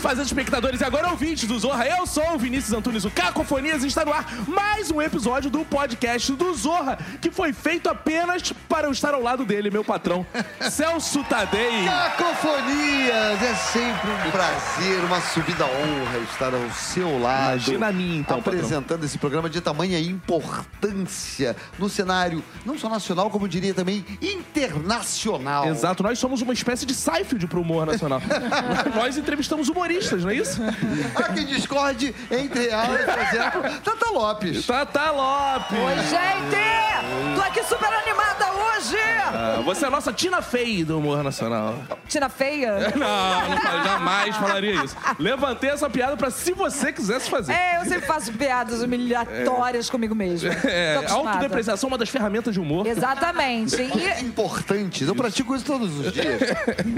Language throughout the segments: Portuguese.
fazendo espectadores e agora ouvintes do Zorra. Eu sou o Vinícius Antunes, o Cacofonias, e está no ar mais um episódio do podcast do Zorra, que foi feito apenas para eu estar ao lado dele, meu patrão, Celso Tadei. Cacofonias! É sempre um prazer, uma subida honra estar ao seu lado. Imagina a mim, então, Apresentando esse programa de tamanha importância no cenário, não só nacional, como eu diria também internacional. Exato, nós somos uma espécie de Seinfeld pro humor nacional. nós entrevistamos humoristas, não é isso? Há quem discorde entre elas, por exemplo, Tata Lopes. Tata Lopes! Oi, gente! Tô aqui super animada hoje! Ah, você é a nossa Tina Fey do humor nacional. Tina feia? Não, jamais falaria isso. Levantei essa piada pra se você quisesse fazer. É, eu sempre faço piadas humilhatórias comigo mesmo. É, autodepreciação é uma das ferramentas de humor. Exatamente. E Importantes. Eu pratico isso todos os dias.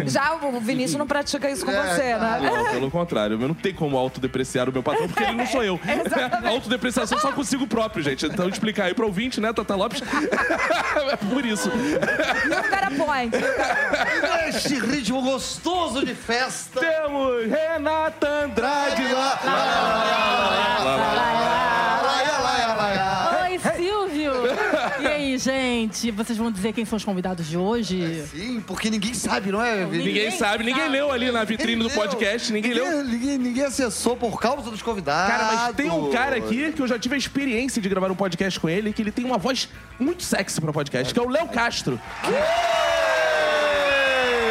já o Vinícius não pratica isso com É, você, né? Não, pelo contrário, eu não tenho como autodepreciar o meu patrão, porque ele não sou eu. A autodepreciação só consigo próprio, gente. Então explicar aí pro ouvinte, né, Tata Lopes? é por isso. E o cara point. Neste ritmo gostoso de festa. Temos Renata Andrade lá. Laia, gente? Vocês vão dizer quem são os convidados de hoje? Sim, porque ninguém sabe, não é, Vini? Ninguém sabe, ninguém leu ali na vitrine do podcast, ninguém leu. Ninguém, ninguém acessou por causa dos convidados. Cara, mas tem um cara aqui que eu já tive a experiência de gravar um podcast com ele, que ele tem uma voz muito sexy pra podcast, que é o Léo Castro.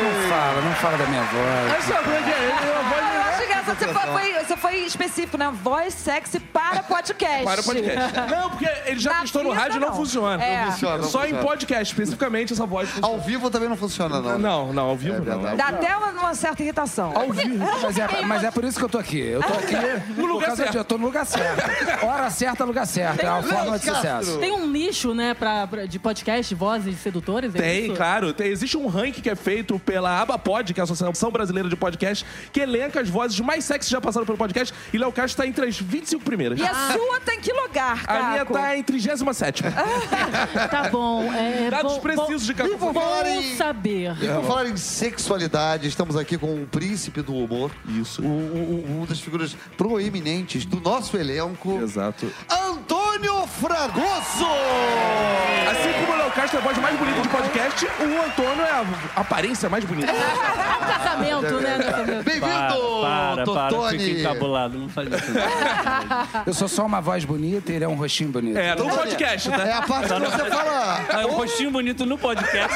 Não fala, não fala da minha voz. Essa voz é uma voz Eu acho que essa você foi, foi- você foi específico, né? Voz sexy para podcast. para o podcast. Não, porque ele já Na testou no vida, rádio e não não. funciona. É. Não funciona, não Só em funciona. podcast, especificamente, essa voz funciona. Ao vivo também não funciona, não. Não, não, ao vivo É não. verdade. Dá até uma, uma certa irritação. Ao vivo. Mas é, mas é por isso que eu tô aqui. Eu tô aqui por lugar causa certo. de, eu tô no lugar certo. Hora certa, lugar certo. É uma forma de sucesso. Tem um nicho, né, pra, pra- de podcast, vozes sedutores? é Tem, isso? claro. Tem- existe um ranking que é feito pela ABAPod, que é a Associação Brasileira de Podcast, que elenca as vozes mais sexy que já passaram pelo podcast. E Léo Castro tá entre as 25 primeiras. E a sua tá em que lugar, A minha Caco? tá em 37 Tá bom. É, Dados bom, precisos de bom, Vou falar bom em- saber. E por falar em sexualidade, estamos aqui com o príncipe do humor. Isso. O- o- uma das figuras proeminentes do nosso elenco. Exato. Antônio Fragoso! Assim como o Léo Castro é a voz mais bonita de podcast, o Antônio é a aparência mais bonita. É um casamento, né? mesa. Bem-vindo, Totone! encabulado, não faz isso. Eu sou só uma voz bonita e ele é um rostinho bonito. É, no podcast, É tá? a parte que você fala. Ah, um rostinho bonito no podcast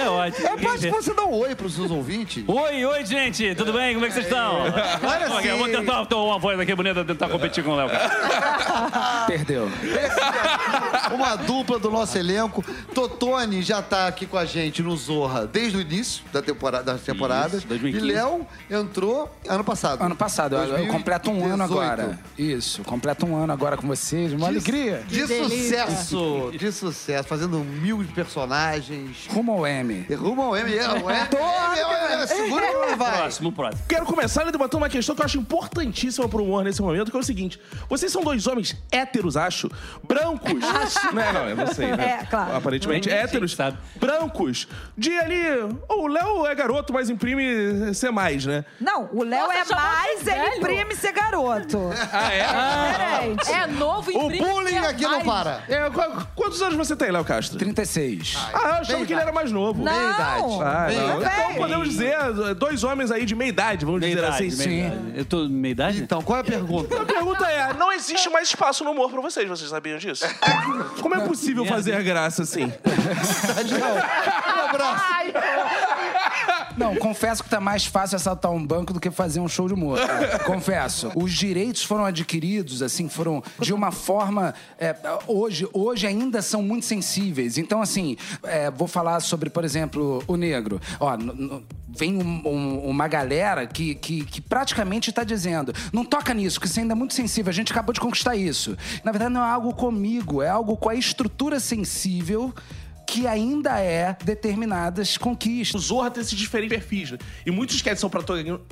é ótimo. É a parte que você dá um oi pros seus ouvintes. Oi, oi, gente, tudo bem? Como é que vocês estão? Olha Ok, Eu vou sim. tentar uma voz aqui bonita, tentar competir com o Léo. Uma dupla do nosso elenco. Totone já tá aqui com a gente no Zorra desde o início da temporada, das temporadas. Isso, 2015. E Léo entrou ano passado. Ano passado, eu- eu completo um ano 2018. agora. Isso, completo um ano agora com vocês. Uma alegria. De sucesso, de sucesso, fazendo mil personagens. Rumo ao M. Rumo ao M, é, o M, é, é, segura que ela vai. Próximo, próximo. Quero começar levantando uma questão que eu acho importantíssima pro humor nesse momento, que é o seguinte. Vocês são dois homens héteros, acho, brancos. Não, não, eu não sei, né? É, claro. Aparentemente, Hum, héteros, sim, sabe. brancos, de ali... O Léo é garoto, mas imprime ser mais, né? Não, o Léo Nossa, é chamou de mais, ele velho. imprime ser garoto. Ah, é? Diferente. É novo O imprime bullying ser aqui não para. É, qu- Quantos anos você tem, Léo Castro? 36. Ah, eu achava que ele era mais novo. Não. idade. Ah, Bem, não. Então podemos dizer, dois homens aí de meia idade, vamos Meia dizer idade, assim. meia idade. Eu tô meia idade? Então, qual é a pergunta? A pergunta é: não existe mais espaço no humor pra vocês, vocês sabiam disso? Como é possível fazer graça assim? Um abraço. Não, confesso que tá mais fácil assaltar um banco do que fazer um show de humor. confesso. Os direitos foram adquiridos, assim, foram de uma forma. é, hoje, hoje ainda são muito sensíveis. Então, assim, é, vou falar sobre, por exemplo, o negro. Ó, vem um- um- uma galera que, que, que praticamente está dizendo: não toca nisso, que isso ainda é muito sensível, a gente acabou de conquistar isso. Na verdade, não é algo comigo, é algo com a estrutura sensível que ainda é determinadas conquistas. O Zorra tem esses diferentes perfis, né? E muitos sketches são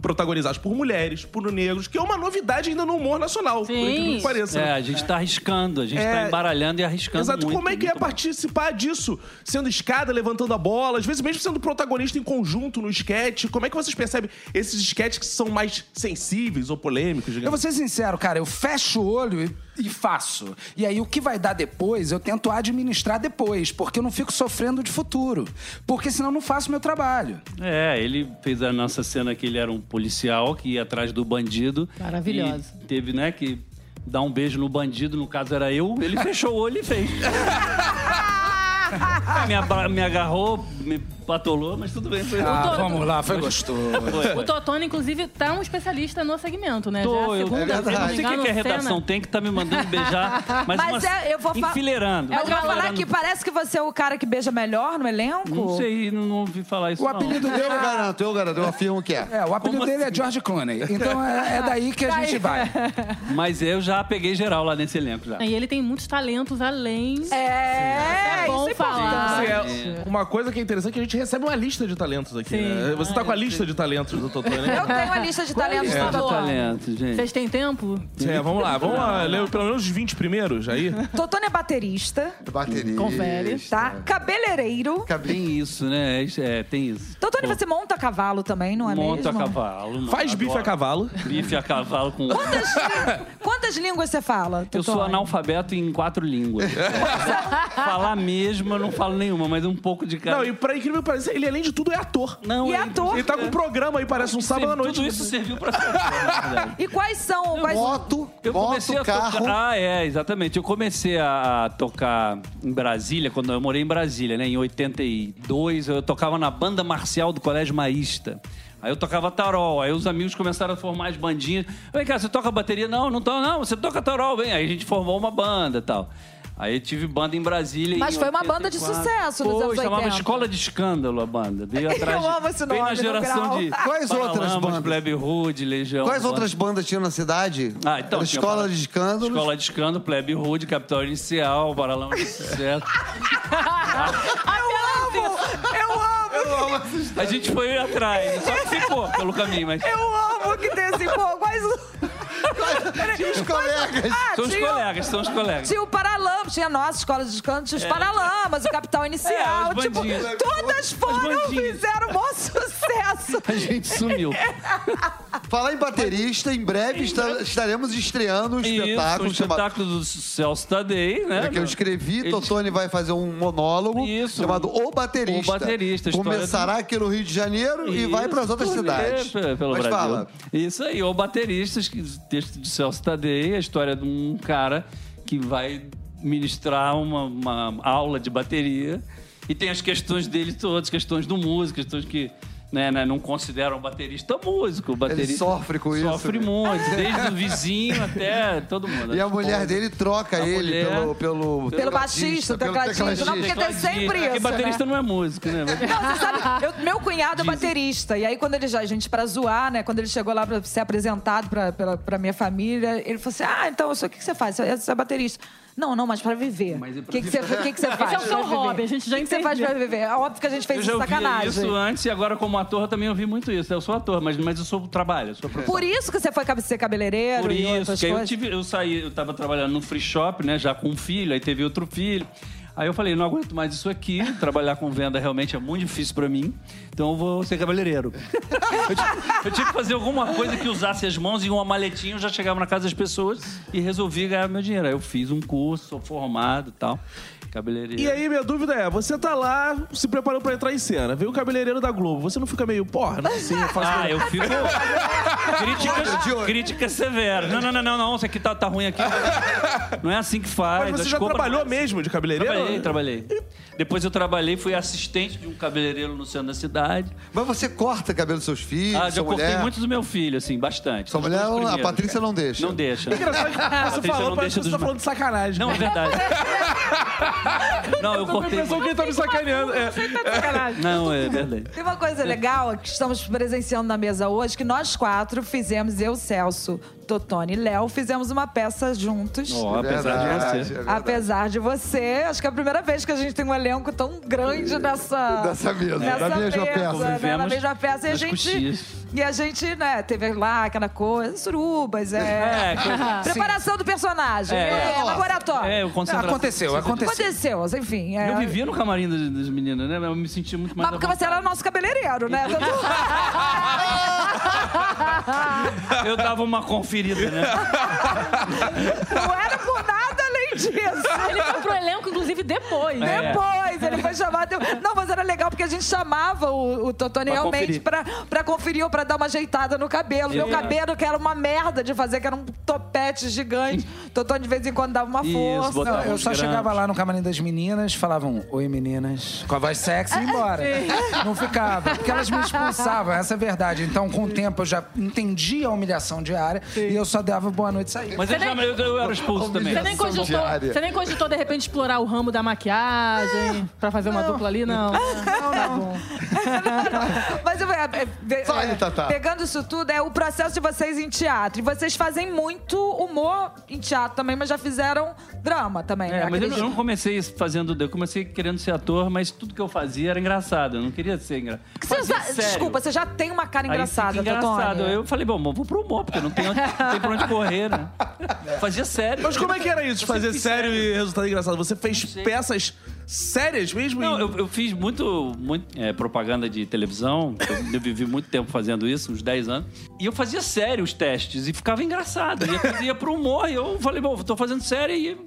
protagonizados por mulheres, por negros, que é uma novidade ainda no humor nacional, por Sim. incrível que pareça. É, né? a gente tá arriscando, a gente É. tá embaralhando e arriscando Exato, muito. como é que é muito bom. participar disso? Sendo escada, levantando a bola, às vezes mesmo sendo protagonista em conjunto no sketch. Como é que vocês percebem esses sketches que são mais sensíveis ou polêmicos, Eu digamos? vou ser sincero, cara, eu fecho o olho e, e faço. E aí o que vai dar depois, eu tento administrar depois, porque eu não fico sofrendo de futuro. Porque senão eu não faço meu trabalho. É, ele fez a nossa cena que ele era um policial que ia atrás do bandido. Maravilhoso. E teve, né, que dar um beijo no bandido, no caso era eu. Ele fechou o olho e fez. me, abra- me agarrou, me patolou, mas tudo bem. Foi Ah, vamos lá, foi gostoso. Foi, O foi. Totone, inclusive, tá um especialista no segmento, né? Já Tô, a eu, segunda É eu não se sei o que, que a redação cena. tem que tá me mandando beijar, mas, Mas umas- é, eu vou enfileirando. Eu vou falar que parece que você é o cara que beija melhor no elenco. Não sei, não, não ouvi falar isso O não. apelido Eu dele garanto, eu garanto, eu afirmo que é. é, o apelido Como dele é assim? George Clooney. Então é, é daí que a gente vai. Mas eu já peguei geral lá nesse elenco já. E ele tem muitos talentos além. É, É bom isso é falar. Assim, é, uma coisa que é interessante é que a gente recebe uma lista de talentos aqui, Sim. né? Você tá com a lista de talentos do Totô, né? Eu tenho a lista de talentos É, do Totô. talento, gente. Vocês têm tempo? É, vamos lá, vamos lá, ler pelo menos os 20 primeiros aí. Totone é baterista, Bateria. Confere. tá? Cabeleireiro. Tem isso, né? É, tem isso. Totone, Pô, você monta cavalo também, não é Monta mesmo? a cavalo. Faz bife a adoro. cavalo. Bife a cavalo com... Quantas, quantas línguas você fala, Eu sou analfabeto em quatro línguas. Falar mesmo, eu não falo nenhuma, mas um pouco de cada. Não, e pra incrível que pareça, ele além de tudo é ator. Não, E ele- ator? Ele tá com um programa aí, parece um sábado à noite. Tudo isso serviu pra ser ator, na verdade. E quais são... Quais... Moto, Eu comecei moto, a carro. tocar. Ah, é, exatamente. Eu comecei a, tocar em Brasília, quando eu morei em Brasília, né? Em 82, eu tocava na banda marcial do Colégio Maísta. Aí eu tocava tarol, aí os amigos começaram a formar as bandinhas. Vem cá, você toca bateria? Não, não tô, não, você toca tarol, vem. Aí a gente formou uma banda e tal. Aí eu tive banda em Brasília. Mas em foi uma banda de 84. sucesso nos anos chamava 80. Escola de Escândalo a banda. Veio atrás de- amo esse nome, na no geração grau. de. Quais outras Paralamas, bandas? Plebe Hood, Legião. Quais outras bandas tinham na cidade? Ah, então. Escola de Escândalos. Escola de Escândalo, Plebe Rude, Capital Inicial, Baralão de Sucesso. Eu amo! A gente foi atrás, só que ficou pelo caminho, mas Eu amo que tem assim, pô, quais... Tinha os colegas. Ah, são os tinha- colegas, são os colegas. Tinha o Paralamas, tinha a nossa escola de canto, tinha os Paralamas, o Capital Inicial. É, tipo, todas foram, fizeram mó sucesso. A gente sumiu. Falar em baterista, em breve esta- estaremos estreando um Isso, espetáculo o chamado. espetáculo do Celso Tadei, né? É que eu escrevi, Ele- Totone vai fazer um monólogo Isso. chamado O Baterista. O Baterista, a história Começará aqui no Rio de Janeiro e vai para as outras cidades. turnê pe- Pelo Mas Brasil. fala. Isso aí, o Bateristas, que- texto de Celso Tadei, a história de um cara que vai ministrar uma, uma aula de bateria e tem as questões dele todas, questões do músico, questões que né, né, não consideram o baterista músico. O baterista sofre com isso, Sofre né? muito, desde o vizinho até todo mundo. E a mulher dele troca A ele mulher- pelo, pelo, Pelo baixista, pelo tecladista, não, porque tem sempre É que isso, baterista né? não é músico, né? Não, você sabe, eu- meu cunhado é baterista. E aí, quando ele já, a gente, pra zoar, né? Quando ele chegou lá pra ser apresentado pra, pela, pra minha família, ele falou assim: Ah, então, isso, o que, que você faz? Você, você é baterista. Não, não, mas pra viver. Mas é O pra que, que, você, o que, que você faz? é o seu hobby, a gente já O que, você faz entendeu. pra viver? É óbvio que a gente fez Eu já sacanagem. isso antes e agora como ator eu também ouvi muito isso. Eu sou ator, mas, mas eu sou trabalho, eu sou. Por isso que você foi ser cabeleireiro Por e isso, outras que aí eu coisas? tive, eu saí, eu tava trabalhando no free shop, né, já com um filho, aí teve outro filho. Aí eu falei, não aguento mais isso aqui, trabalhar com venda realmente é muito difícil pra mim, então eu vou ser cabeleireiro. eu, tinha, eu tinha que fazer alguma coisa que usasse as mãos e uma maletinha, eu já chegava na casa das pessoas e resolvi ganhar meu dinheiro. Aí eu fiz um curso, sou formado e tal, cabeleireiro. E aí, minha dúvida é: você tá lá se preparando pra entrar em cena, veio o cabeleireiro da Globo, você não fica meio, porra, não sei, eu faço. Ah, eu fico. críticas, críticas severas. Não, não, não, não, não. Isso aqui tá, tá ruim aqui. Não é assim que faz. Mas você já compras- trabalhou mesmo de cabeleireiro? Trabalhei, trabalhei. Depois eu trabalhei, fui assistente de um cabeleireiro no centro da cidade. Mas você corta cabelo dos seus filhos, Ah, já cortei mulher? muito do meu filho, assim, bastante. Sua mulher, a. Patrícia não deixa. Não deixa. Engraçado que você falou, não parece que deixa você tá falando de sacanagem. Não, é verdade. Não, eu Eu cortei. impressão que ele tá me sacaneando. É. Não, é verdade. Tem uma coisa legal que estamos presenciando na mesa hoje, que nós quatro fizemos, eu, Celso, Totone e Léo fizemos uma peça juntos. Ó, apesar de Verdade, você. é. Apesar de você, acho que é a primeira vez que a gente tem um elenco tão grande nessa, Dessa mesa, nessa da mesma peça. né, na Convivemos mesma peça. E a gente, coxias. E a gente, né, teve lá aquela coisa, surubas, é, É, coisa- preparação do personagem, É. é, laboratório. É, o. Aconteceu, aconteceu. Aconteceu, enfim. é- Eu vivia no camarim das, das meninas, né? Eu me sentia muito mais Mas porque você era nosso cabeleireiro, né? Eu dava uma conferida, né? Não era por nada além disso. Ele foi pro elenco, inclusive, depois. É. Depois, ele foi chamado. Não, mas era legal porque a gente chamava o, o Totone Pra realmente conferir. pra, pra conferir ou pra dar uma ajeitada no cabelo. Meu É. cabelo, que era uma merda de fazer, que era um topete gigante. Totone de vez em quando dava uma Isso, força. botava Não, eu uns só grampos. chegava lá no camarim das meninas, falavam, oi meninas, com a voz sexy e ia embora. Não ficava, porque elas me expulsavam, essa é a verdade. Então, com o tempo, eu já entendi a humilhação diária e eu só dava boa noite e saía. Mas eu, já, eu, eu era expulso também. Você nem, cogitou, diária. você nem cogitou, de repente, explorar o ramo da maquiagem pra fazer uma dupla ali? Não. Não, tá bom. Mas eu, é, é, Fale, é, Tatá. pegando isso tudo, é o processo de vocês em teatro. E vocês fazem muito humor em teatro também, mas já fizeram drama também. É, mas eu, acredito. não- eu não comecei fazendo. Eu comecei querendo ser ator, mas tudo que eu fazia era engraçado. Eu não queria ser engraçado. Você já- desculpa, você já tem uma cara Aí engraçada, fica engraçado. Totone. Eu falei, bom, vou pro humor, porque não tem, onde- não tem pra onde correr, né? Fazia sério. Mas como é que era isso, de fazer sério e resultado engraçado? Você fez peças sérias mesmo? Não, eu, eu fiz muito, muito é, propaganda de televisão. Eu, eu vivi muito tempo fazendo isso, uns 10 anos. E eu fazia sério os testes e ficava engraçado. Ia, ia pro humor e eu falei, bom, tô fazendo sério e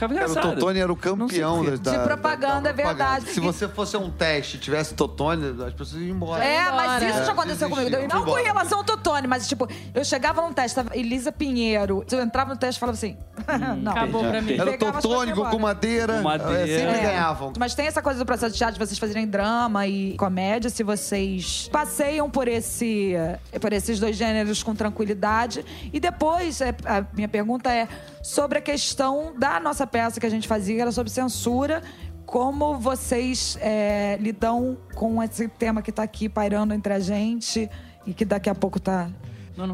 ficava O engraçado. Totone era o campeão da, da- De propaganda, da- da é verdade. Se você fosse um teste e tivesse Totone, as pessoas iam embora. É, mas embora. isso já aconteceu É, comigo. Não com relação ao Totone, mas tipo, eu chegava num teste, tava Elisa Pinheiro. Eu entrava no teste e falava assim: não. Acabou pra mim. Era o coisas com madeira. Com madeira. é, sempre É. ganhavam. Mas tem essa coisa do processo de teatro de vocês fazerem drama e comédia, se vocês passeiam por esse por esses dois gêneros com tranquilidade. E depois, é, a minha pergunta é sobre a questão da nossa peça que a gente fazia, era sobre censura. Como vocês é, lidam com esse tema que tá aqui pairando entre a gente e que daqui a pouco tá.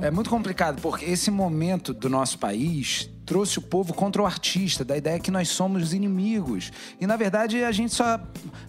É muito complicado, porque esse momento do nosso país trouxe o povo contra o artista, da ideia que nós somos inimigos. E, na verdade, a gente só...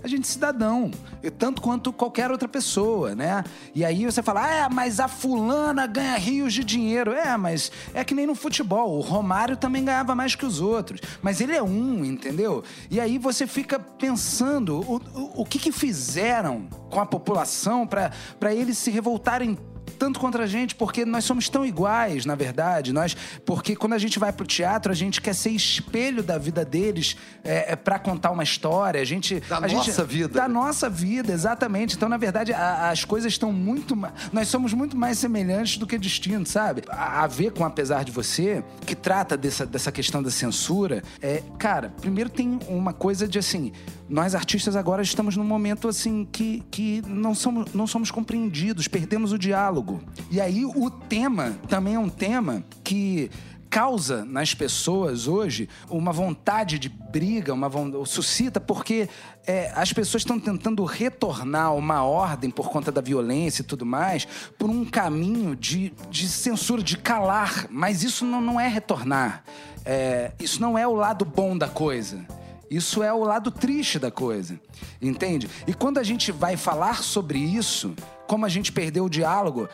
A gente é cidadão, tanto quanto qualquer outra pessoa, né? E aí você fala, é, mas a fulana ganha rios de dinheiro. É, mas é que nem no futebol. O Romário também ganhava mais que os outros. Mas ele é um, entendeu? E aí você fica pensando, o, o, o que que fizeram com a população para eles se revoltarem tanto contra a gente, porque nós somos tão iguais, na verdade. Nós, porque quando a gente vai pro teatro, a gente quer ser espelho da vida deles é, para contar uma história. A gente, Da a nossa gente- vida. Da nossa vida, exatamente. Então, na verdade, a- as coisas estão muito. Nós somos muito mais semelhantes do que distintos, sabe? A, a ver com Apesar de Você, que trata dessa, dessa questão da censura, é, cara, primeiro tem uma coisa de assim. Nós artistas agora estamos num momento assim que, que não, somos, não somos compreendidos, perdemos o diálogo. E aí o tema também é um tema que causa nas pessoas hoje uma vontade de briga, uma von- suscita, porque é, as pessoas estão tentando retornar uma ordem por conta da violência e tudo mais, por um caminho de, de censura, de calar. Mas isso não, não é retornar. É, isso não é o lado bom da coisa. Isso é o lado triste da coisa, entende? E quando a gente vai falar sobre isso, como a gente perdeu o diálogo,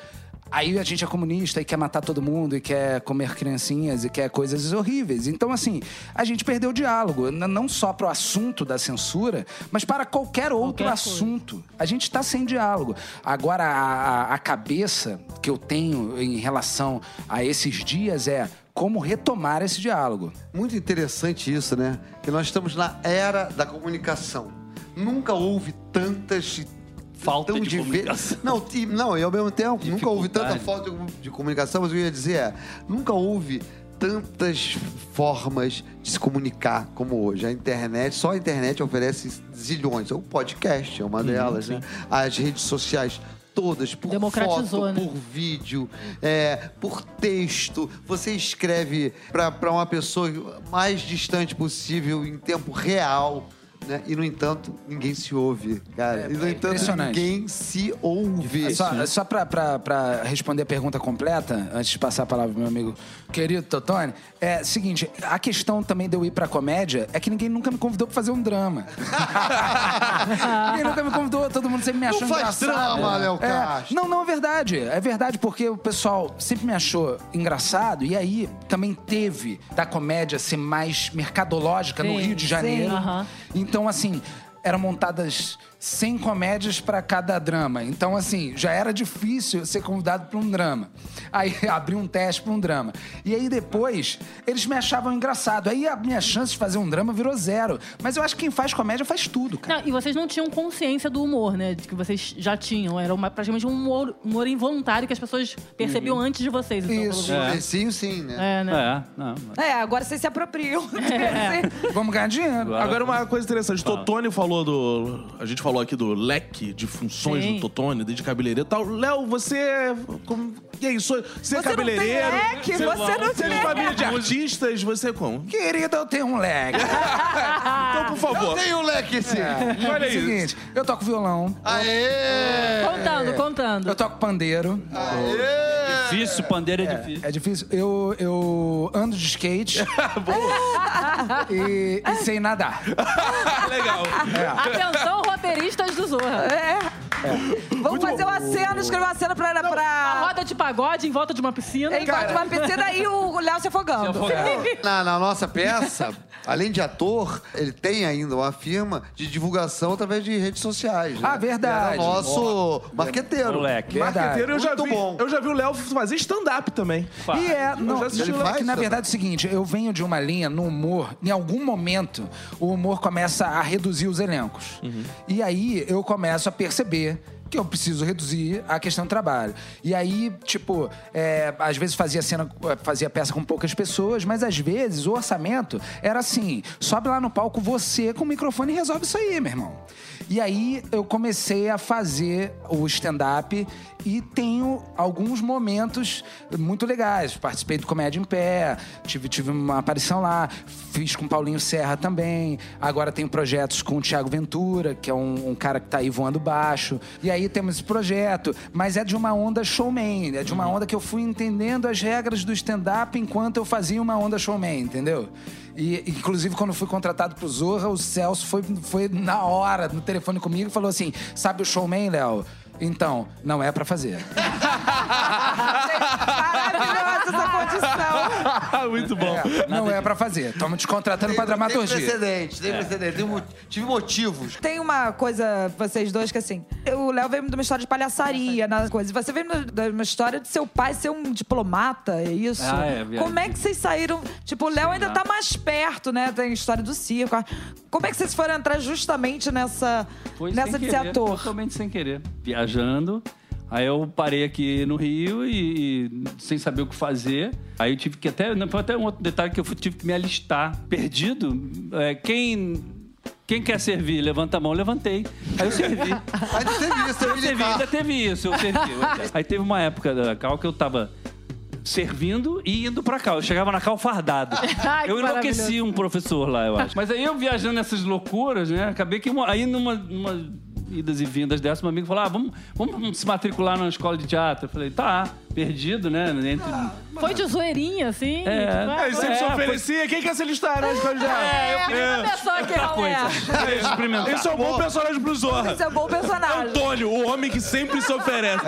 aí a gente é comunista e quer matar todo mundo e quer comer criancinhas e quer coisas horríveis. Então, assim, a gente perdeu o diálogo, não só para o assunto da censura, mas para qualquer outro Qualquer assunto. A gente está sem diálogo. Agora, a, a- a cabeça que eu tenho em relação a esses dias é como retomar esse diálogo. Muito interessante isso, né? Que nós estamos na era da comunicação. Nunca houve tantas. Falta de diver- comunicação. Não, e, não, e ao mesmo tempo, nunca houve tanta falta de, de comunicação, mas o que eu ia dizer é: nunca houve tantas formas de se comunicar como hoje. A internet, só a internet oferece zilhões. O podcast é uma delas, né? As redes sociais todas, por Democratizou, foto, né? por vídeo, é, por texto. Você escreve para uma pessoa mais distante possível, em tempo real. né? E, no entanto, ninguém se ouve, cara. e, no é entanto, ninguém se ouve. Só, só pra, pra, pra responder a pergunta completa, antes de passar a palavra pro meu amigo querido Totone, é seguinte, a questão também de eu ir pra comédia é que ninguém nunca me convidou pra fazer um drama. ninguém nunca me convidou, todo mundo sempre me achou Não faz engraçado. drama, Léo É, Castro. não, não, é verdade. É verdade, porque o pessoal sempre me achou engraçado e aí também teve da comédia ser mais mercadológica no Sim, Rio de Janeiro. sim. Aham. Então, assim, eram montadas 100 comédias para cada drama. Então, assim, já era difícil ser convidado para um drama. Aí abri um teste para um drama. E aí depois, eles me achavam engraçado. Aí a minha chance de fazer um drama virou zero. Mas eu acho que quem faz comédia faz tudo, cara. Não, e vocês não tinham consciência do humor, né? De que vocês já tinham. Era uma, praticamente um humor, humor involuntário que as pessoas percebiam antes de vocês. Então, Isso. É. Sim, sim, né? É, né? É, não. É, agora vocês se apropriam. desse- Vamos ganhar dinheiro. Agora, uma coisa interessante. Totone falou do. A gente falou aqui do leque de funções Sim. do Totone, desde cabeleireiro e tal. Léo, você. Como, e aí, sou, você é Você não tem cabeleireiro? leque, você não Você é de tem. família de artistas, você é como? Querido, eu tenho um leg. Então, por favor. Tem um leque sim. Olha É o aí. seguinte, eu toco violão, Aê! Contando, contando. eu toco pandeiro. Difícil, pandeiro é, difícil. É difícil. Eu, eu ando de skate. e, e sei nadar. Legal. Atenção, roteiristas do Zorra. É. Vamos fazer uma cena, escrever uma cena pra. Uma pra... roda de pagode em volta de uma piscina. Em volta de uma piscina e o Léo se afogando. Na, na nossa peça, além de ator, ele tem ainda uma firma de divulgação através de redes sociais. né? Ah, verdade. Ele é o nosso marqueteiro. Moleque. Marqueteiro, eu já Muito vi. bom. Eu já vi o Léo fazer stand-up também. E é, não, já Ele é faz que na verdade é o seguinte, eu venho de uma linha no humor, em algum momento o humor começa a reduzir os elencos. E aí eu começo a perceber que eu preciso reduzir a questão do trabalho. E aí, tipo, é, às vezes fazia cena, fazia peça com poucas pessoas, mas às vezes o orçamento era assim: sobe lá no palco você com o microfone e resolve isso aí, meu irmão. E aí eu comecei a fazer o stand-up e tenho alguns momentos muito legais. Participei do Comédia em Pé, tive, tive uma aparição lá, fiz com Paulinho Serra também. Agora tenho projetos com o Thiago Ventura, que é um, um cara que tá aí voando baixo. E aí temos esse projeto, mas é de uma onda showman, é de uma onda que eu fui entendendo as regras do stand-up enquanto eu fazia uma onda showman, entendeu? E, inclusive, quando fui contratado pro Zorra, o Celso foi, foi na hora, no telefone comigo, e falou assim: sabe o showman, Léo? Então, não é pra fazer. Maravilhosa essa condição. Muito bom. Não é pra fazer. Estamos te contratando pra Tem dramaturgia. precedente, tem precedente. Tem mo- tive motivos. Tem uma coisa, vocês dois, que assim, o Léo veio de uma história de palhaçaria, na coisa. Você veio de uma história de seu pai ser um diplomata, é isso? Ah, é, viado. Como é que vocês saíram? Tipo, o Léo ainda tá mais perto, né? Tem a história do circo. Como é que vocês foram entrar justamente nessa, Foi nessa sem de querer, ser ator? Totalmente sem querer. Viajando. Aí eu parei aqui no Rio e, e sem saber o que fazer. Aí eu tive que até. Não, foi até um outro detalhe que eu fui- tive que me alistar. Perdido. É, quem. Quem quer servir? Levanta a mão, levantei. Aí eu servi. Ainda teve isso, Eu servi, ainda teve isso, eu servi. Aí teve uma época da Cal que eu tava servindo e indo pra Cal. Eu chegava na Cal fardado. Ai, eu enlouqueci um professor lá, eu acho. Mas aí eu viajando nessas loucuras, né? Acabei que aí numa, numa idas e vindas dessa, meu amigo falou: ah, vamos, vamos se matricular numa escola de teatro. Eu falei, tá, perdido, né? Entre... Foi de zoeirinha, assim. É. tipo, ah, Aí sempre se É, oferecia. Quem quer se listar na escola de É, a primeira pessoa que é. Eu experimentar. Esse é um bom personagem pro Zorra. Esse é um bom personagem. Antônio, o homem que sempre se oferece.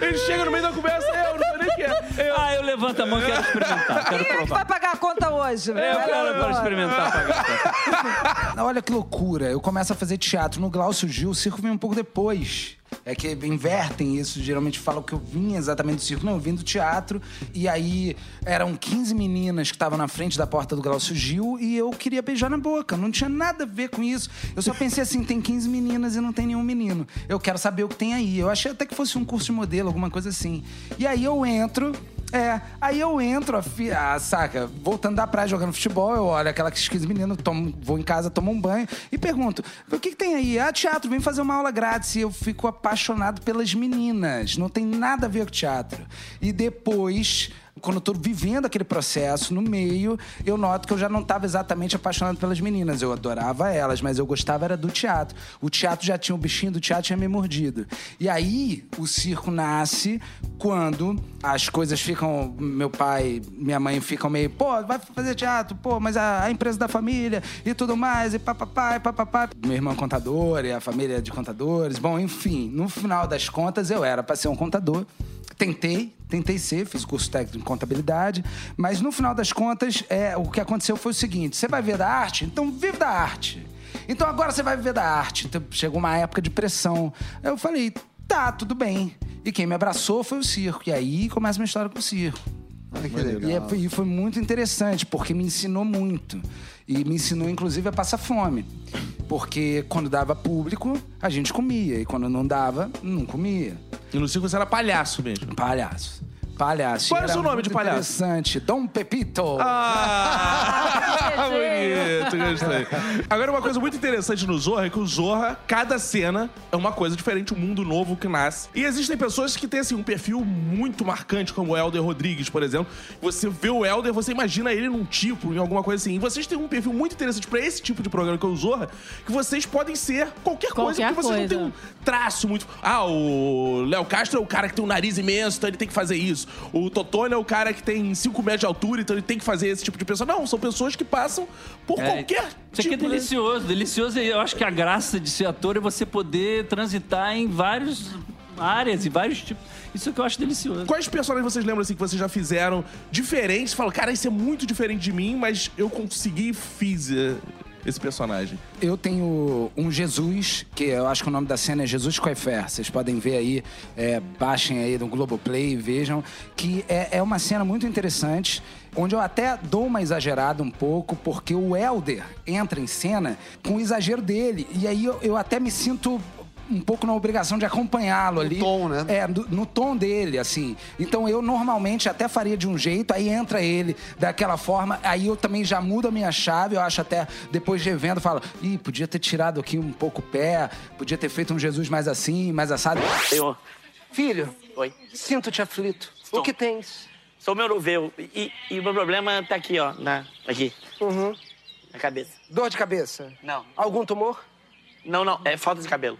Ele chega no meio da conversa, eu não sei nem o que é. Eu. Ah, eu levanto a mão e quero experimentar. Quero Quem é que provar. vai pagar a conta hoje? É, eu quero agora experimentar. Olha que loucura. Eu começo a fazer teatro no Glaucio Gil, o circo vem um pouco depois. É que invertem isso, geralmente falam que eu vim exatamente do circo. Não, eu vim do teatro. E aí eram 15 meninas que estavam na frente da porta do Glaucio Gil e eu queria beijar na boca. Não tinha nada a ver com isso. Eu só pensei assim: tem 15 meninas e não tem nenhum menino. Eu quero saber o que tem aí. Eu achei até que fosse um curso de modelo, alguma coisa assim. E aí eu entro. É, aí eu entro, a fi- ah, saca, voltando da praia jogando futebol, eu olho aquela que 15 meninos, tomo, vou em casa, tomo um banho e pergunto: o que, que tem aí? Ah, teatro, vem fazer uma aula grátis. E eu fico apaixonado pelas meninas. Não tem nada a ver com teatro. E depois quando eu tô vivendo aquele processo no meio, eu noto que eu já não estava exatamente apaixonado pelas meninas. Eu adorava elas, mas eu gostava era do teatro. O teatro já tinha o bichinho do teatro tinha me mordido. E aí o circo nasce quando as coisas ficam. Meu pai, minha mãe ficam meio, pô, vai fazer teatro, pô, mas a, a empresa da família e tudo mais, e papapá, e papapá. Meu irmão é contador e a família é de contadores. Bom, enfim, no final das contas eu era para ser um contador. Tentei, tentei ser, fiz curso técnico em contabilidade, mas no final das contas, é, o que aconteceu foi o seguinte: você vai ver da arte? Então vive da arte. Então agora você vai viver da arte. Então, chegou uma época de pressão. Eu falei, tá, tudo bem. E quem me abraçou foi o circo. E aí começa uma história com o circo. Ai, que E, é- e foi muito interessante, porque me ensinou muito. E me ensinou, inclusive, a passar fome. Porque quando dava público, a gente comia. E quando não dava, não comia. E no circo você era palhaço mesmo. Palhaço. Palhaço. Qual é o Era seu nome de palhaço? Interessante. Dom Pepito. Ah, bonito, gostei. Agora, uma coisa muito interessante no Zorra é que o Zorra, cada cena é uma coisa diferente, um mundo novo que nasce. E existem pessoas que têm, assim, um perfil muito marcante, como o Helder Rodrigues, por exemplo. Você vê o Helder, você imagina ele num tipo, em alguma coisa assim. E vocês têm um perfil muito interessante pra esse tipo de programa que é o Zorra, que vocês podem ser qualquer, coisa, Qualquer porque vocês não têm um traço muito. Ah, o Léo Castro é o cara que tem um nariz imenso, então ele tem que fazer isso. O Totone é o cara que tem 5 metros de altura, então ele tem que fazer esse tipo de pessoa. Não, são pessoas que passam por É, qualquer Isso aqui é tipo, né? delicioso. Delicioso, eu acho que a graça de ser ator é você poder transitar em várias áreas e vários tipos. Isso que eu acho delicioso. Quais personagens vocês lembram assim que vocês já fizeram diferentes? Falam, cara, isso é muito diferente de mim, mas eu consegui e fiz eh, esse personagem. Eu tenho um Jesus, que eu acho que o nome da cena é Jesus Coifé. Vocês podem ver aí, é, baixem aí no Globoplay e vejam. Que é, é uma cena muito interessante, onde eu até dou uma exagerada um pouco, porque o Elder entra em cena com o exagero dele. E aí eu, eu até me sinto um pouco na obrigação de acompanhá-lo ali. tom, né? É, no, no tom dele, assim. Então eu normalmente até faria de um jeito, aí entra ele daquela forma, aí eu também já mudo a minha chave, eu acho até depois de revendo, falo, ih, podia ter tirado aqui um pouco o pé, podia ter feito um Jesus mais assim, mais assado. Senhor, Filho, oi. sinto-te aflito. Estou. O que tens? Sou meu novelo. E, e o meu problema tá aqui, ó. Na, aqui. Uhum. Na cabeça. Dor de cabeça? Não. Algum tumor? Não, não. É falta de cabelo.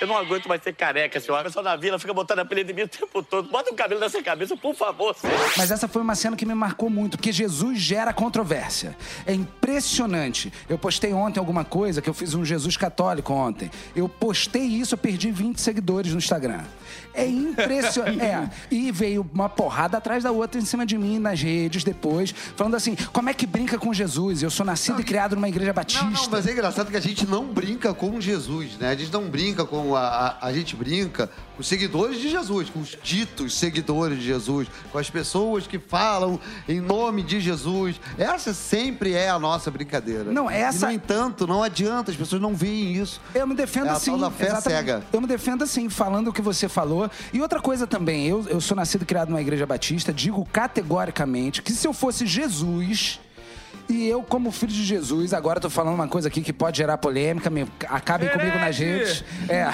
Eu não aguento mais ser careca, senhora. A pessoa na vila fica botando apelido em mim o tempo todo. Bota um cabelo nessa cabeça, por favor, senhor. Mas essa foi uma cena que me marcou muito, porque Jesus gera controvérsia. É impressionante. Eu postei ontem alguma coisa, que eu fiz um Jesus católico ontem. Eu postei isso, eu perdi 20 seguidores no Instagram. É impressionante. é. E veio uma porrada atrás da outra em cima de mim nas redes depois, falando assim: como é que brinca com Jesus? Eu sou nascido e criado numa igreja batista. Não, não, mas é engraçado que a gente não brinca com Jesus, né? A gente não brinca com a, a, a gente brinca com os seguidores de Jesus, com os ditos seguidores de Jesus, com as pessoas que falam em nome de Jesus. Essa sempre é a nossa brincadeira. Não, essa- E, no entanto, não adianta, as pessoas não veem isso. Eu me defendo É assim. Eu me defendo assim, falando o que você falou. E outra coisa também, eu, eu sou nascido e criado numa igreja batista, digo categoricamente que se eu fosse Jesus. E eu, como filho de Jesus, agora tô falando uma coisa aqui que pode gerar polêmica, me, acabem comigo nas redes. É.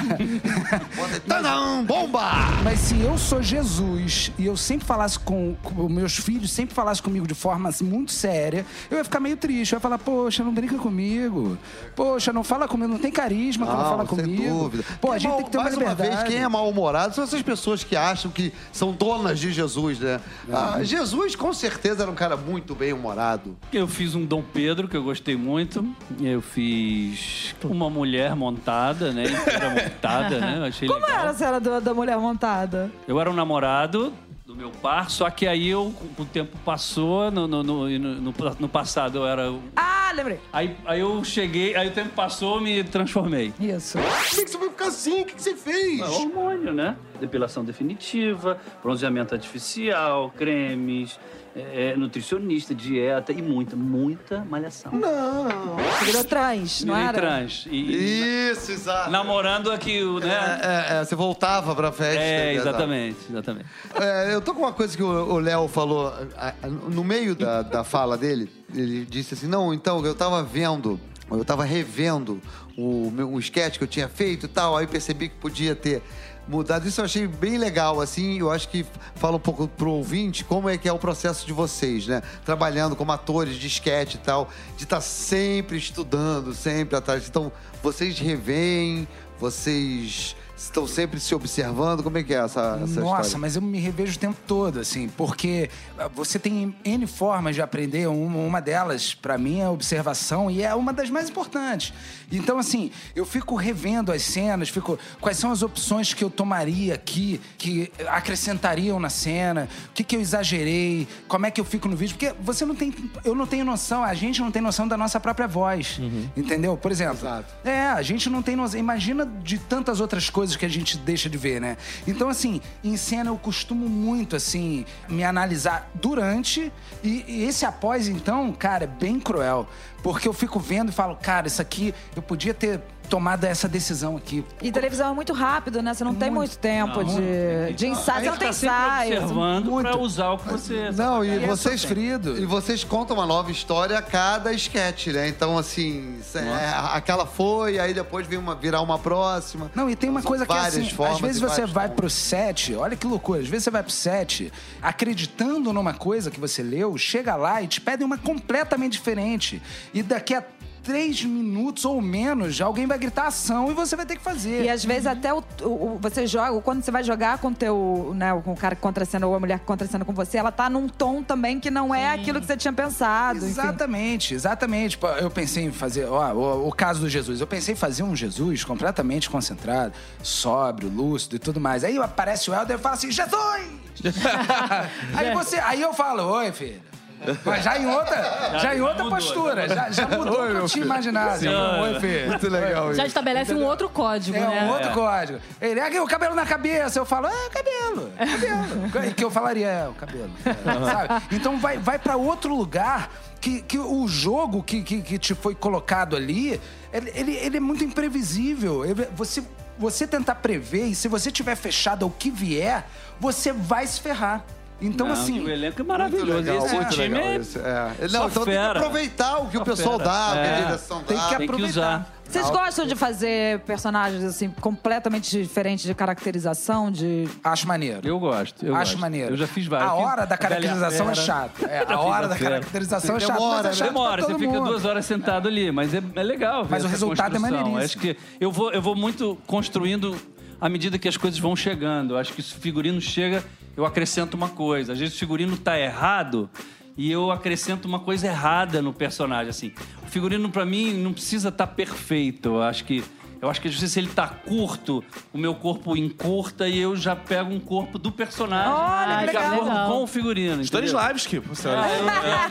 Tadam, bomba! Mas se eu sou Jesus e eu sempre falasse com, com meus filhos, sempre falasse comigo de forma assim, muito séria, eu ia ficar meio triste. Eu ia falar, poxa, não brinca comigo. Poxa, não fala comigo, não tem carisma quando fala sem comigo. dúvida. Pô, a gente tem que ter uma mais uma liberdade. vez, quem é mal-humorado são essas pessoas que acham que são donas de Jesus, né? Ah, Jesus, com certeza, era um cara muito bem-humorado. Eu fiz um Dom Pedro, que eu gostei muito. Eu fiz uma mulher montada, né? Inteira montada, né? Eu achei Como legal. era a cena do- da mulher montada? Eu era um namorado do meu par, só que aí eu, o tempo passou, no, no, no, no, no- passado eu era... Ah, lembrei. Aí, aí eu cheguei, aí o tempo passou, me transformei. Isso. Por que, que você vai ficar assim? O que, que você fez? É hormônio, né? Depilação definitiva, bronzeamento artificial, cremes, é, nutricionista, dieta e muita, muita malhação. Não. Virou trans, não Virei era? trans. E, Isso, exato. namorando aqui, o, né? É, é, você voltava pra festa. É, exatamente, exatamente. É, eu tô com uma coisa que o o Léo falou a- a- no meio da, da fala dele. Ele disse assim: Não, então, eu tava vendo eu tava revendo o meu um sketch que eu tinha feito e tal, aí percebi que podia ter mudado. Isso eu achei bem legal, assim, eu acho que fala um pouco pro ouvinte como é que é o processo de vocês, né? Trabalhando como atores de sketch e tal, de estar sempre estudando, sempre atrás. Então, vocês revêem, vocês estão sempre se observando, como é que é essa, essa Nossa, história? mas eu me revejo o tempo todo, assim, porque ah, você tem N formas de aprender. Uma, delas, pra mim, é a observação e é uma das mais importantes. Então, assim, eu fico revendo as cenas, fico. Quais são as opções que eu tomaria aqui, que acrescentariam na cena, o que, que eu exagerei, como é que eu fico no vídeo. Porque você não tem. Eu não tenho noção, a gente não tem noção da nossa própria voz. Entendeu? Por exemplo. Exato. É, a gente não tem noção. Imagina de tantas outras coisas que a gente deixa de ver, né? Então, assim, em cena eu costumo muito, assim, me analisar durante e, e esse após, então, cara, é bem cruel. Porque eu fico vendo e falo, cara, isso aqui, eu podia ter tomado essa decisão aqui. E televisão é muito rápido, né? Você não tem muito tempo Não, de, de ensaio. Você não tem tá ensaio. observando Muito. pra usar o que você... Não, e é vocês sofrido. E vocês contam uma nova história a cada sketch, né? Então, assim, é, aquela foi, aí depois vem uma, virar uma próxima. Não, e tem uma São coisa que é várias assim, formas às vezes você vai tons. pro set, olha que loucura, às vezes você vai pro set acreditando numa coisa que você leu, chega lá e te pedem uma completamente diferente. E daqui a três minutos ou menos, alguém vai gritar ação e você vai ter que fazer. E às vezes até o, o- o- você joga, quando você vai jogar com o teu, né, com o cara que contracena ou a mulher que contracena com você, ela tá num tom também que não é aquilo que você tinha pensado. enfim. Exatamente, exatamente. Pô, Eu pensei em fazer, ó, o, o caso do Jesus. Eu pensei em fazer um Jesus completamente concentrado, sóbrio, lúcido e tudo mais. Aí aparece o Helder e fala assim: Jesus! aí você, aí eu falo: Oi, filho. Mas já em outra, já, em outra mudou, postura, já, já mudou o que eu. Já filho. Muito legal Já isso. estabelece um outro código, É né? um outro código. Ele, aqui, o cabelo na cabeça. Eu falo, é, cabelo, cabelo. que eu falaria, é, o cabelo. É, sabe? Então vai, vai para outro lugar que, que o jogo que, que, que te foi colocado ali, ele, ele, ele é muito imprevisível. Ele- Você, você tentar prever, e se você tiver fechado ao que vier, você vai se ferrar. Então, Não, assim. o elenco é maravilhoso. legal, Esse muito time legal é... isso. É. Não, então tem que aproveitar o que Só o pessoal fera. dá, o que a É. direção Tem dá. que Tem que aproveitar. usar. Vocês gostam de fazer personagens assim completamente diferentes de caracterização, de Acho maneiro. Eu gosto, eu Acho gosto. maneiro. Eu já fiz vários. A hora da caracterização é chata. É, a hora da caracterização é chata. Demora, é né? chato Demora, você fica duas horas sentado ali, mas é, é legal ver Mas o resultado é maneiríssimo. Acho que eu vou, eu vou muito construindo à medida que as coisas vão chegando. Eu Acho que o figurino chega, eu acrescento uma coisa. Às vezes o figurino tá errado e eu acrescento uma coisa errada no personagem. Assim, o figurino para mim não precisa estar perfeito. Eu acho que eu acho que às vezes se ele tá curto, o meu corpo encurta e eu já pego um corpo do personagem Olha, de legal. com o figurino. Stanislavski, Ah, eu- eu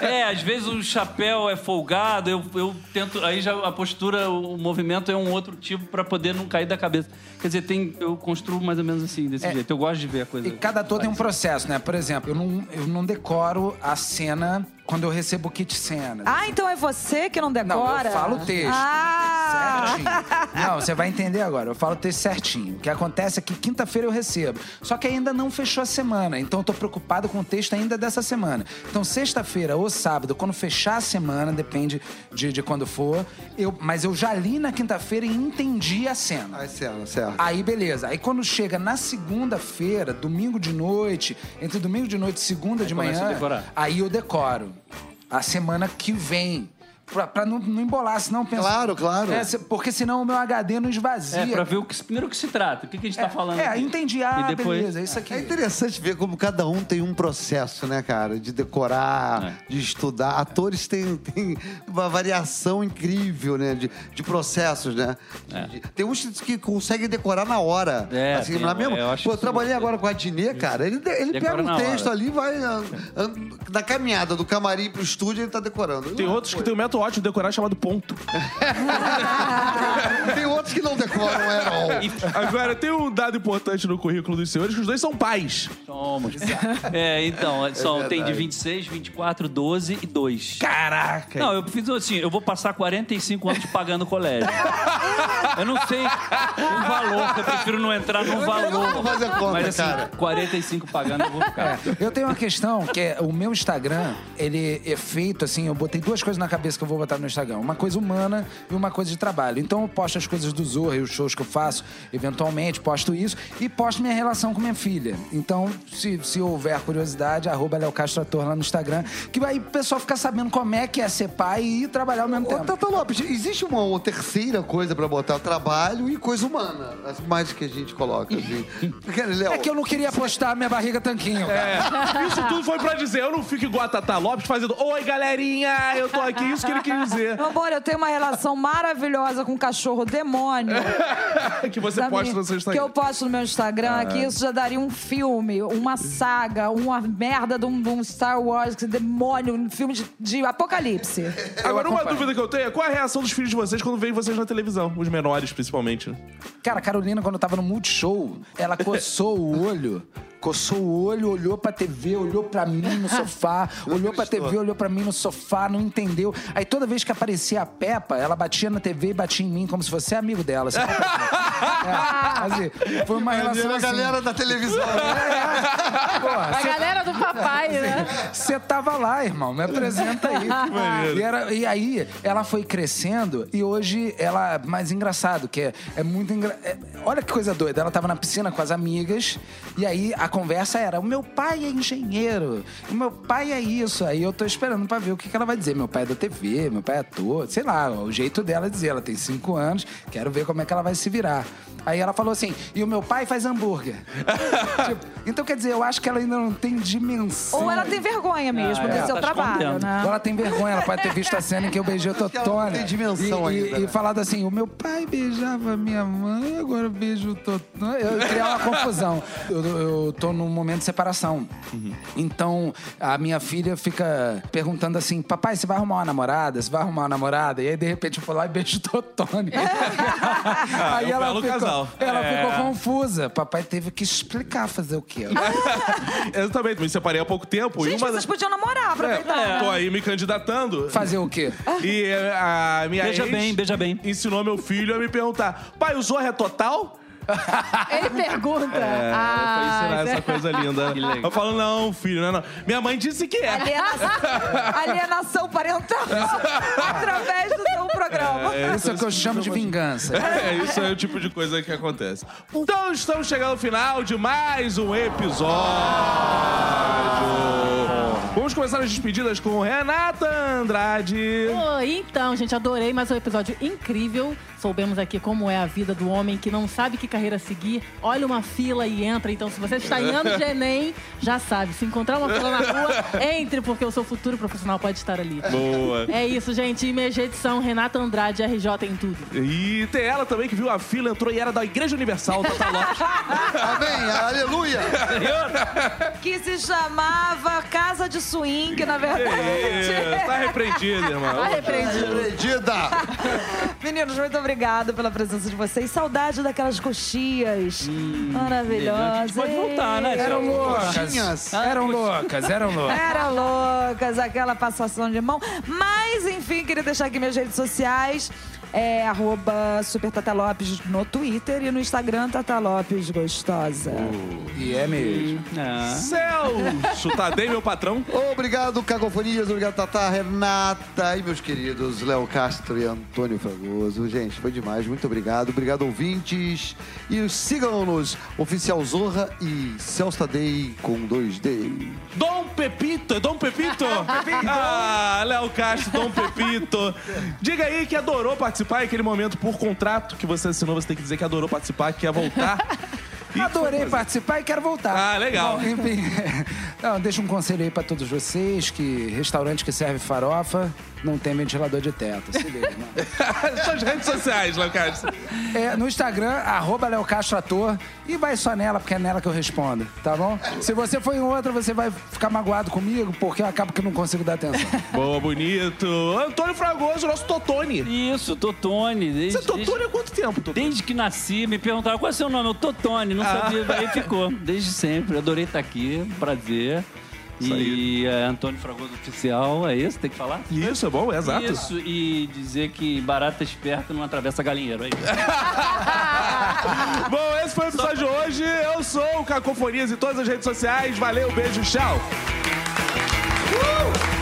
já- é, às vezes o chapéu é folgado, eu, eu tento. Aí já a postura, o movimento é um outro tipo pra poder não cair da cabeça. Quer dizer, tem, eu construo mais ou menos assim, desse jeito. Eu gosto de ver a coisa. E cada ator tem um processo, né? Por exemplo, eu não, eu não decoro a cena quando eu recebo o kit cena. Ah, então é você que não Não, decora? eu falo o texto. Ah! Certinho. Não, você vai entender agora. Eu falo o texto certinho. O que acontece é que quinta-feira eu recebo. Só que ainda não fechou a semana. Então eu tô preocupado com o texto ainda dessa semana. Então, sexta-feira ou sábado, quando fechar a semana, depende de, de quando for, eu, mas eu já li na quinta-feira e entendi a cena. Ai, certo, certo. Aí, beleza. Aí, quando chega na segunda-feira, domingo de noite, entre domingo de noite e segunda de começa manhã, a aí eu decoro. A semana que vem. Pra, pra não, não embolar, senão pensa. Claro, claro. É, se- porque senão o meu HD não esvazia. É, pra ver o que, primeiro o que se trata, o que, que a gente tá falando. É, aqui. entendi. Ah, e depois, beleza, isso aqui. É interessante ver como cada um tem um processo, né, cara? De decorar, É. de estudar. Atores têm, têm uma variação incrível, né? De, de processos, né? De- Tem uns que conseguem decorar na hora. É, assim, tem- na mesma... eu acho Pô, eu trabalhei agora com a Dinê, cara. Ele, ele Decora pega um texto hora. ali e vai... ah, ah, na caminhada do camarim pro estúdio, ele tá decorando. Tem outros que tem um método ótimo de decorar chamado ponto. Tem outros que não decoram at all. Agora, tem um dado importante no currículo dos senhores, que os dois são pais. Somos. É, então, são, tem de 26, 24, 12 e 2. Caraca! Não, eu fiz assim, eu vou passar 45 anos pagando colégio. Eu não sei o valor, eu prefiro não entrar no valor. Vamos fazer conta, Mas assim, cara. 45 pagando eu vou ficar. Eu tenho uma questão que é o meu Instagram, ele é feito assim, eu botei duas coisas na cabeça que eu vou botar no Instagram. Uma coisa humana e uma coisa de trabalho. Então eu posto as coisas do Zorra e os shows que eu faço, eventualmente, posto isso e posto minha relação com minha filha. Então, se, se houver curiosidade, arroba Léo Castro Ator lá no Instagram, que vai o pessoal ficar sabendo como é que é ser pai e trabalhar ao mesmo Ô, tempo. Tata Lopes, existe uma, uma terceira coisa pra botar trabalho e coisa humana. As mais que a gente coloca. Assim. Porque, Léo, É que eu não queria postar minha barriga tanquinho, cara. É, isso tudo foi pra dizer, eu não fico igual a Tata Lopes fazendo Oi, galerinha, eu tô aqui, isso que ele quis dizer. Meu amor, eu tenho uma relação maravilhosa com um cachorro demônio. que você posta minha- no seu Que Instagram. eu posto no meu Instagram, que isso já daria um filme, uma saga, uma merda de um, de um Star Wars, que demônio, um filme de, de apocalipse. Agora, uma acompanho. dúvida que eu tenho é qual é a reação dos filhos de vocês quando veem vocês na televisão? Os menores, principalmente. Cara, a Carolina, quando eu tava no Multishow, ela coçou o olho. Coçou o olho, olhou pra TV, olhou pra mim no sofá, olhou pra TV, olhou pra mim no sofá, não entendeu. Aí toda vez que aparecia a Peppa, ela batia na TV e batia em mim como se fosse amigo dela. Assim, é, assim, foi uma relação a assim. galera da televisão. A galera do papai, né? Você tava lá, irmão, me apresenta aí. e, era- e aí, ela foi crescendo e hoje ela, mais engraçado, que é, é muito engraçado. olha que coisa doida. Ela tava na piscina com as amigas e aí a conversa era: o meu pai é engenheiro, o meu pai é isso. Aí eu tô esperando pra ver o que, que ela vai dizer. Meu pai é da TV, meu pai é ator, sei lá, o jeito dela dizer. Ela tem cinco anos, quero ver como é que ela vai se virar. Aí ela falou assim: e o meu pai faz hambúrguer. Tipo, então, quer dizer, eu acho que ela ainda não tem dimensão. Ou ela tem vergonha mesmo Ah, é, desse seu tá trabalho, né? Ou ela tem vergonha, ela pode ter visto a cena em que eu beijei o ela não Totônia. tem dimensão e, e- ainda, E né? falado assim, o meu pai beijava minha mãe, agora eu beijo o Totônia. Eu ia criar uma confusão. Eu, eu tô num momento de separação. Então, a minha filha fica perguntando assim, papai, você vai arrumar uma namorada? Você vai arrumar uma namorada? E aí, de repente, eu vou lá e beijo o Totônia. aí é um belo ficou, casal. ela É. ficou confusa. Papai teve que explicar fazer o quê? Exatamente, me separei há pouco tempo. e Gente, uma vocês podiam namorar, aproveitar. Tô aí me candidatando. fazer o quê? E eh, a minha Beija ex bem, beija bem. ensinou meu filho a me perguntar: pai, o Zorra é total? Ele pergunta. É, ah, foi ensinar Zé. essa coisa linda. Que legal. Eu falo, não, filho, não, é não. Minha mãe disse que é. Alienação, alienação parental através do seu programa. Isso é o que eu chamo de vingança. É, isso é o tipo de coisa que acontece. Então, estamos chegando ao final de mais um episódio. Vamos começar as despedidas com Renata Andrade. Oi, então, gente, adorei mais um episódio incrível. Soubemos aqui como é a vida do homem que não sabe que carreira seguir. Olha uma fila e entra. Então, se você está em ano de Enem, já sabe. Se encontrar uma fila na rua, entre, porque o seu futuro profissional pode estar ali. Boa. É isso, gente. IMG edição, Renata Andrade, RJ em tudo. E tem ela também que viu a fila, entrou e era da Igreja Universal, Tata Lopes. Amém, aleluia. Que se chamava Casa de Swing, na verdade. É, tá repreendido, irmão. Tá repreendido. Acredita. Meninos, muito obrigada pela presença de vocês. Saudade daquelas coxias maravilhosas. Pode voltar, né? Eram loucas. Coxinhas. Eram loucas, eram loucas. Eram loucas, aquela passação de mão. Mas, enfim, queria deixar aqui minhas redes sociais. É arroba Super Tata Lopes no Twitter e no Instagram Tata Lopes Gostosa. E é mesmo. Ah. Celso Tadei, meu patrão. Obrigado, Cacofonias. Obrigado, Tata, Renata e meus queridos Léo Castro e Antônio Fragoso. Gente, foi demais. Muito obrigado. Obrigado, ouvintes. E sigam-nos, Oficial Zorra e Celso Tadei com dois D. Dom Pepito, é Dom Pepito? Ah, Léo Castro, Dom Pepito. Diga aí que adorou participar naquele momento por contrato que você assinou, você tem que dizer que adorou participar, que quer voltar. E Adorei participar e quero voltar. Ah, legal. Bom, enfim, não, deixa um conselho aí pra todos vocês que restaurante que serve farofa não tem ventilador de teto. Se liga, mano. Suas redes sociais, Léo Castro. É, no Instagram, arroba Léo Castro Ator. E vai só nela, porque é nela que eu respondo, tá bom? Se você for em outra, você vai ficar magoado comigo, porque eu acabo que não consigo dar atenção. Boa, bonito. Antônio Fragoso, nosso Totone. Isso, Totone. Desde, Você é Totone há quanto tempo, Totone? Desde que nasci, me perguntaram qual é o seu nome. Eu, Totone, não sabia. Aí ficou. Desde sempre. Adorei estar aqui. Prazer. E é, Antônio Fragoso Oficial, é isso? Tem que falar? Isso, é bom, é exato. Isso, e dizer que barata esperta não atravessa galinheiro. É isso. Bom, esse foi o episódio de hoje. Eu sou o Cacofonias em todas as redes sociais. Valeu, beijo, tchau. Uh!